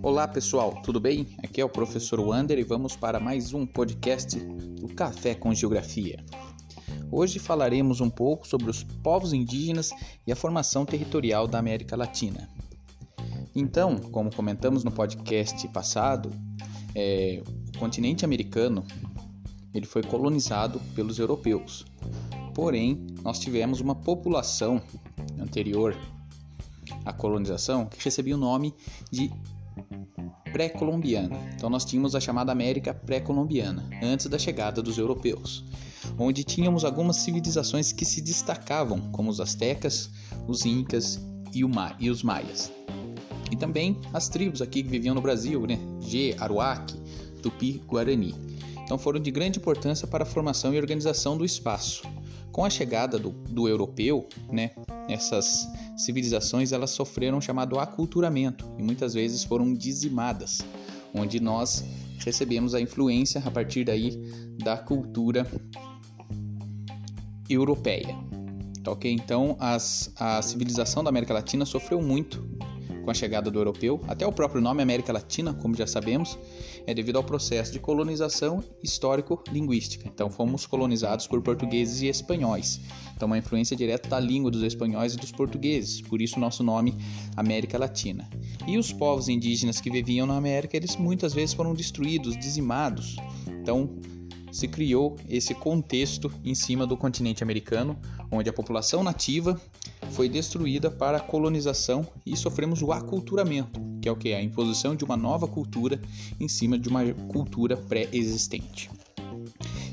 Olá pessoal, tudo bem? Aqui é o professor Wander e vamos para mais um podcast do Café com Geografia. Hoje falaremos um pouco sobre os povos indígenas e a formação territorial da América Latina. Então, como comentamos no podcast passado, é, o continente americano ele foi colonizado pelos europeus. Porém, nós tivemos uma população anterior à colonização que recebia o nome de pré-colombiana. Então nós tínhamos a chamada América pré-colombiana, antes da chegada dos europeus, onde tínhamos algumas civilizações que se destacavam, como os astecas, os incas e, e os maias. E também as tribos aqui que viviam no Brasil, né? G, Aruac, Tupi, Guarani. Então foram de grande importância para a formação e organização do espaço. Com a chegada do, do europeu, né, essas civilizações elas sofreram chamado aculturamento e muitas vezes foram dizimadas, onde nós recebemos a influência a partir daí da cultura europeia. Tá ok? Então as, a civilização da América Latina sofreu muito com a chegada do europeu, até o próprio nome América Latina, como já sabemos, é devido ao processo de colonização histórico-linguística. Então, fomos colonizados por portugueses e espanhóis. Então, uma influência direta da língua dos espanhóis e dos portugueses, por isso nosso nome América Latina. E os povos indígenas que viviam na América, eles muitas vezes foram destruídos, dizimados. Então, se criou esse contexto em cima do continente americano, onde a população nativa foi destruída para a colonização e sofremos o aculturamento, que é o que? A imposição de uma nova cultura em cima de uma cultura pré-existente.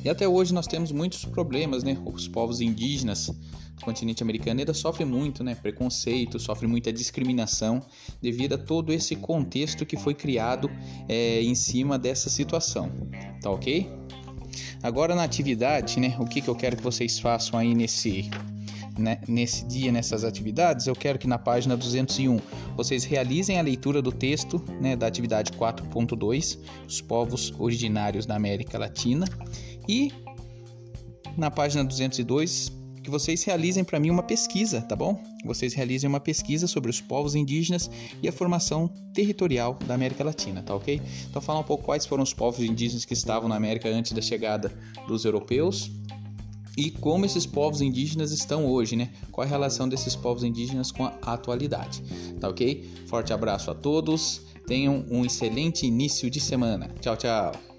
E até hoje nós temos muitos problemas, né? Os povos indígenas do continente americano ainda sofrem muito, né? Preconceito, sofrem muita discriminação devido a todo esse contexto que foi criado é, em cima dessa situação. Tá ok? Agora na atividade, né? O que, que eu quero que vocês façam aí nesse né, nesse dia, nessas atividades, eu quero que na página 201 vocês realizem a leitura do texto né, da atividade 4.2, os povos originários da América Latina, e na página 202 que vocês realizem para mim uma pesquisa, tá bom? Vocês realizem uma pesquisa sobre os povos indígenas e a formação territorial da América Latina, tá ok? Então, falar um pouco quais foram os povos indígenas que estavam na América antes da chegada dos europeus, e como esses povos indígenas estão hoje, né? Qual a relação desses povos indígenas com a atualidade, tá ok? Forte abraço a todos, tenham um excelente início de semana. Tchau, tchau!